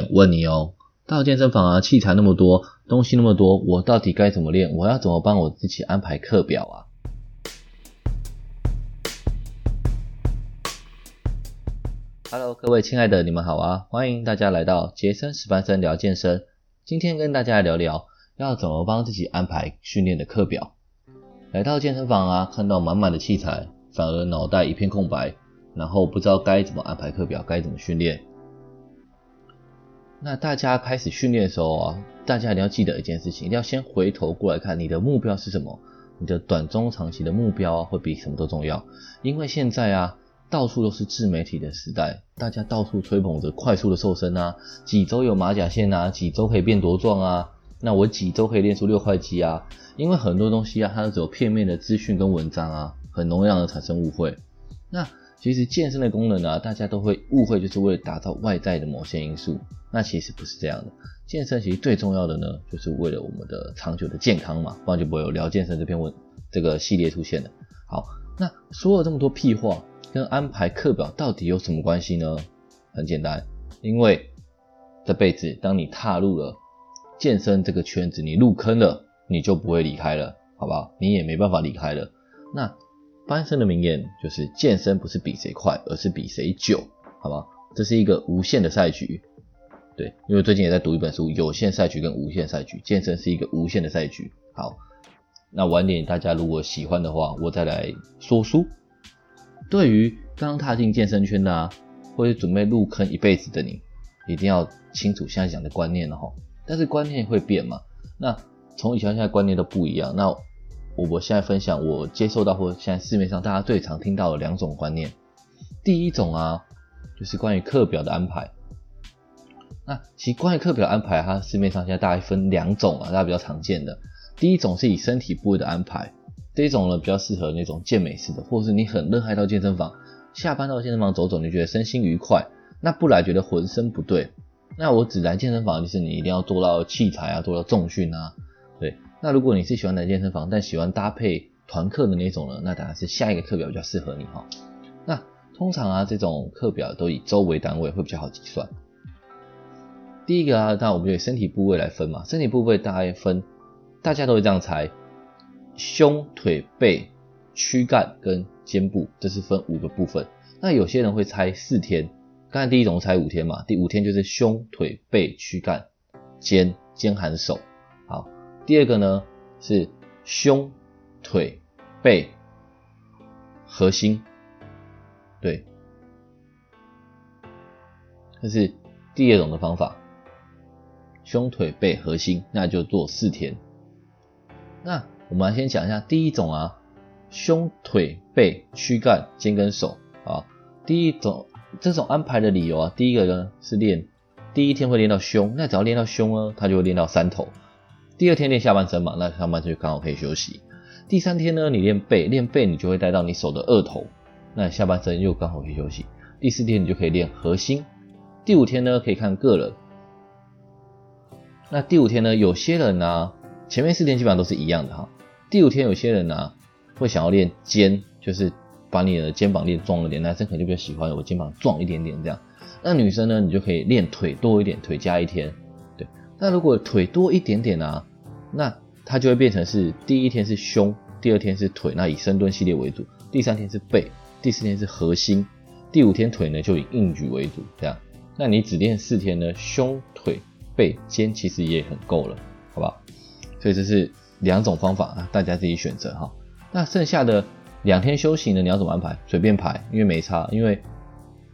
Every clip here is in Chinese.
问你哦，到健身房啊，器材那么多，东西那么多，我到底该怎么练？我要怎么帮我自己安排课表啊？Hello，各位亲爱的，你们好啊！欢迎大家来到杰森史班森聊健身。今天跟大家聊聊，要怎么帮自己安排训练的课表。来到健身房啊，看到满满的器材，反而脑袋一片空白，然后不知道该怎么安排课表，该怎么训练。那大家开始训练的时候啊，大家一定要记得一件事情，一定要先回头过来看你的目标是什么，你的短中长期的目标啊，会比什么都重要。因为现在啊，到处都是自媒体的时代，大家到处吹捧着快速的瘦身啊，几周有马甲线啊，几周可以变多壮啊，那我几周可以练出六块肌啊。因为很多东西啊，它都只有片面的资讯跟文章啊，很容易让人产生误会。那其实健身的功能呢，大家都会误会，就是为了打造外在的某些因素。那其实不是这样的。健身其实最重要的呢，就是为了我们的长久的健康嘛，不然就不会有聊健身这篇文这个系列出现的。好，那说了这么多屁话，跟安排课表到底有什么关系呢？很简单，因为这辈子当你踏入了健身这个圈子，你入坑了，你就不会离开了，好不好？你也没办法离开了。那翻身的名言就是健身不是比谁快，而是比谁久，好吗？这是一个无限的赛局，对，因为最近也在读一本书，有限赛局跟无限赛局，健身是一个无限的赛局。好，那晚点大家如果喜欢的话，我再来说书。对于刚踏进健身圈的，或者准备入坑一辈子的你，一定要清楚现在讲的观念了哈。但是观念会变嘛？那从以前现在观念都不一样，那。我我现在分享我接受到或现在市面上大家最常听到的两种观念。第一种啊，就是关于课表的安排。那其实关于课表安排，它市面上现在大概分两种啊，大家比较常见的。第一种是以身体部位的安排，这一种呢比较适合那种健美式的，或者是你很热爱到健身房，下班到健身房走走，你觉得身心愉快，那不来觉得浑身不对。那我只来健身房，就是你一定要做到器材啊，做到重训啊，那如果你是喜欢来健身房，但喜欢搭配团课的那种呢，那当然是下一个课表比较适合你哈。那通常啊，这种课表都以周为单位，会比较好计算。第一个啊，那我们就以身体部位来分嘛，身体部位大概分，大家都会这样猜，胸、腿、背、躯干跟肩部，这是分五个部分。那有些人会猜四天，刚才第一种猜五天嘛，第五天就是胸、腿、背、躯干、肩，肩含手。第二个呢是胸、腿、背、核心，对，这是第二种的方法。胸、腿、背、核心，那就做四天。那我们来先讲一下第一种啊，胸、腿、背、躯干、肩跟手啊。第一种这种安排的理由啊，第一个呢是练第一天会练到胸，那只要练到胸呢，他就会练到三头。第二天练下半身嘛，那上半身就刚好可以休息。第三天呢，你练背，练背你就会带到你手的二头，那下半身又刚好可以休息。第四天你就可以练核心。第五天呢，可以看个人。那第五天呢，有些人呢，前面四天基本上都是一样的哈。第五天有些人呢，会想要练肩，就是把你的肩膀练壮一点。男生可能就比较喜欢我肩膀壮一点点这样。那女生呢，你就可以练腿多一点，腿加一天。那如果腿多一点点啊。那它就会变成是第一天是胸，第二天是腿，那以深蹲系列为主，第三天是背，第四天是核心，第五天腿呢就以硬举为主，这样。那你只练四天呢，胸、腿、背、肩其实也很够了，好不好？所以这是两种方法啊，大家自己选择哈。那剩下的两天休息呢，你要怎么安排？随便排，因为没差，因为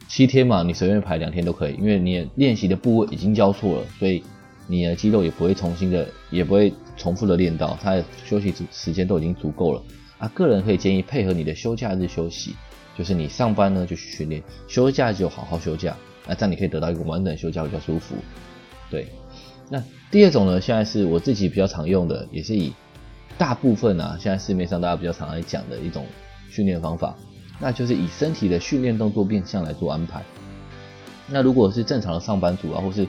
七天嘛，你随便排两天都可以，因为你练习的部位已经交错了，所以你的肌肉也不会重新的，也不会。重复的练到，他的休息时间都已经足够了啊。个人可以建议配合你的休假日休息，就是你上班呢就去训练，休假就好好休假，那这样你可以得到一个完整休假比较舒服。对，那第二种呢，现在是我自己比较常用的，也是以大部分啊，现在市面上大家比较常来讲的一种训练方法，那就是以身体的训练动作变相来做安排。那如果是正常的上班族啊，或是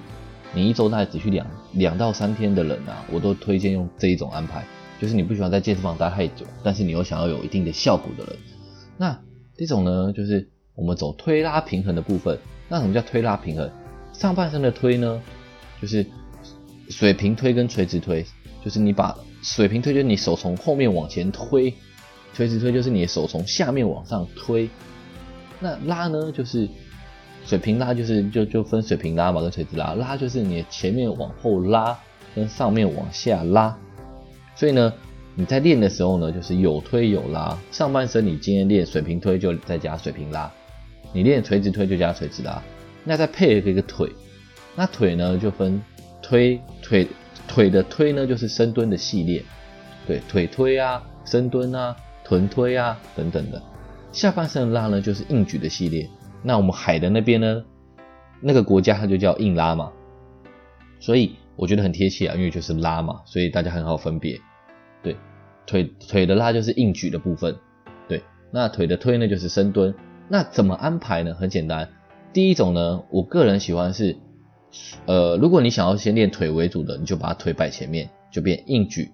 你一周大概只去两两到三天的人啊，我都推荐用这一种安排，就是你不喜欢在健身房待太久，但是你又想要有一定的效果的人。那这种呢，就是我们走推拉平衡的部分。那什么叫推拉平衡？上半身的推呢，就是水平推跟垂直推，就是你把水平推就是你手从后面往前推，垂直推就是你的手从下面往上推。那拉呢，就是水平拉，就是就就分水平拉嘛跟垂直拉，拉就是你前面往后拉跟上面往下拉。所以呢，你在练的时候呢，就是有推有拉。上半身你今天练水平推就再加水平拉，你练垂直推就加垂直拉。那再配合一个腿，那腿呢就分推腿腿的推呢就是深蹲的系列，对腿推啊、深蹲啊、臀推啊等等的。下半身拉呢就是硬举的系列。那我们海的那边呢，那个国家它就叫硬拉嘛，所以我觉得很贴切啊，因为就是拉嘛，所以大家很好分别。对，腿腿的拉就是硬举的部分，对，那腿的推呢就是深蹲。那怎么安排呢？很简单。第一种呢，我个人喜欢是，呃，如果你想要先练腿为主的，你就把腿摆前面，就变硬举、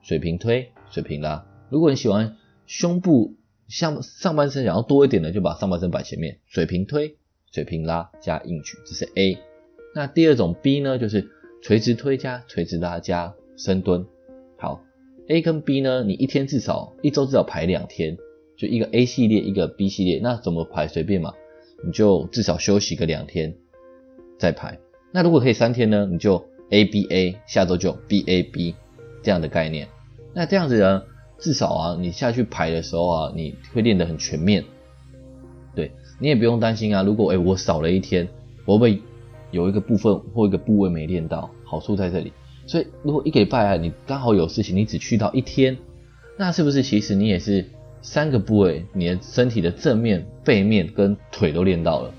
水平推、水平拉。如果你喜欢胸部像上半身想要多一点的，就把上半身摆前面，水平推、水平拉加硬举，这是 A。那第二种 B 呢，就是垂直推加垂直拉加深蹲。好，A 跟 B 呢，你一天至少一周至少排两天，就一个 A 系列，一个 B 系列，那怎么排随便嘛。你就至少休息个两天再排。那如果可以三天呢？你就 A B A，下周就 B A B 这样的概念。那这样子呢，至少啊，你下去排的时候啊，你会练得很全面。对你也不用担心啊。如果哎我少了一天，我会不会有一个部分或一个部位没练到？好处在这里。所以如果一个礼拜啊，你刚好有事情，你只去到一天，那是不是其实你也是？三个部位，你的身体的正面、背面跟腿都练到了，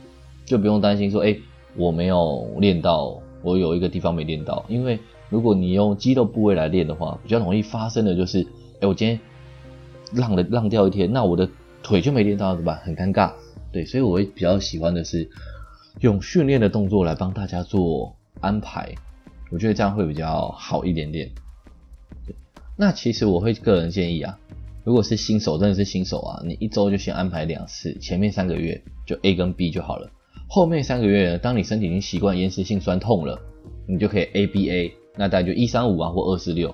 就不用担心说，哎，我没有练到，我有一个地方没练到。因为如果你用肌肉部位来练的话，比较容易发生的就是，哎，我今天浪了浪掉一天，那我的腿就没练到，怎么办？很尴尬。对，所以我会比较喜欢的是用训练的动作来帮大家做安排，我觉得这样会比较好一点点。那其实我会个人建议啊。如果是新手，真的是新手啊，你一周就先安排两次，前面三个月就 A 跟 B 就好了。后面三个月，当你身体已经习惯延时性酸痛了，你就可以 A B A，那大概就一三五啊或二四六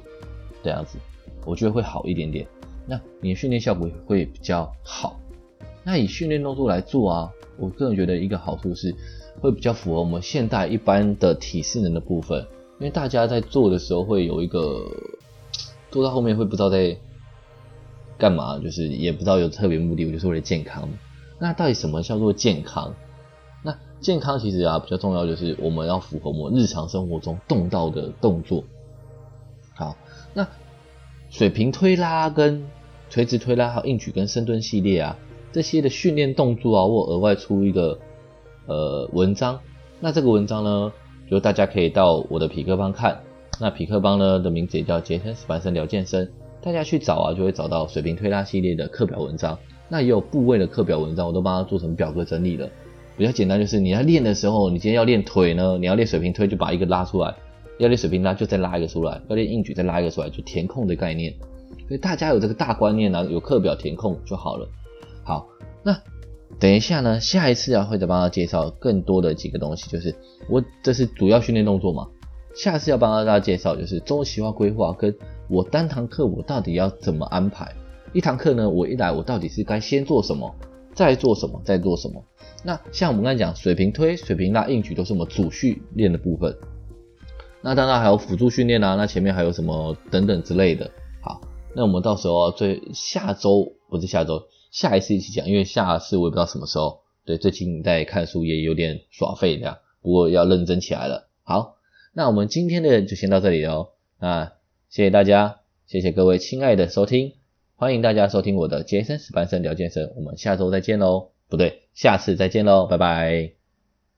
这样子，我觉得会好一点点。那你的训练效果也会比较好。那以训练动作来做啊，我个人觉得一个好处是会比较符合我们现代一般的体适能的部分，因为大家在做的时候会有一个做到后面会不知道在。干嘛？就是也不知道有特别目的，我就是为了健康。那到底什么叫做健康？那健康其实啊比较重要，就是我们要符合我们日常生活中动到的动作。好，那水平推拉跟垂直推拉，还有硬举跟深蹲系列啊，这些的训练动作啊，我额外出一个呃文章。那这个文章呢，就大家可以到我的匹克邦看。那匹克邦呢的名字也叫杰森斯凡森聊健身。大家去找啊，就会找到水平推拉系列的课表文章。那也有部位的课表文章，我都帮他做成表格整理了。比较简单，就是你在练的时候，你今天要练腿呢，你要练水平推，就把一个拉出来；要练水平拉，就再拉一个出来；要练硬举，再拉一个出来，就填空的概念。所以大家有这个大观念呢，有课表填空就好了。好，那等一下呢，下一次啊会再帮他介绍更多的几个东西，就是我这是主要训练动作嘛。下次要帮大家介绍就是周期化规划跟。我单堂课我到底要怎么安排？一堂课呢，我一来我到底是该先做什么，再做什么，再做什么？那像我们刚才讲水平推、水平拉、硬举都是我们主训练的部分。那当然还有辅助训练啊，那前面还有什么等等之类的。好，那我们到时候最下周不是下周，下一次一起讲，因为下次我也不知道什么时候。对，最近在看书也有点耍废这样，不过要认真起来了。好，那我们今天的就先到这里哦。那。谢谢大家，谢谢各位亲爱的收听，欢迎大家收听我的杰森史班森聊健身，我们下周再见喽，不对，下次再见喽，拜拜。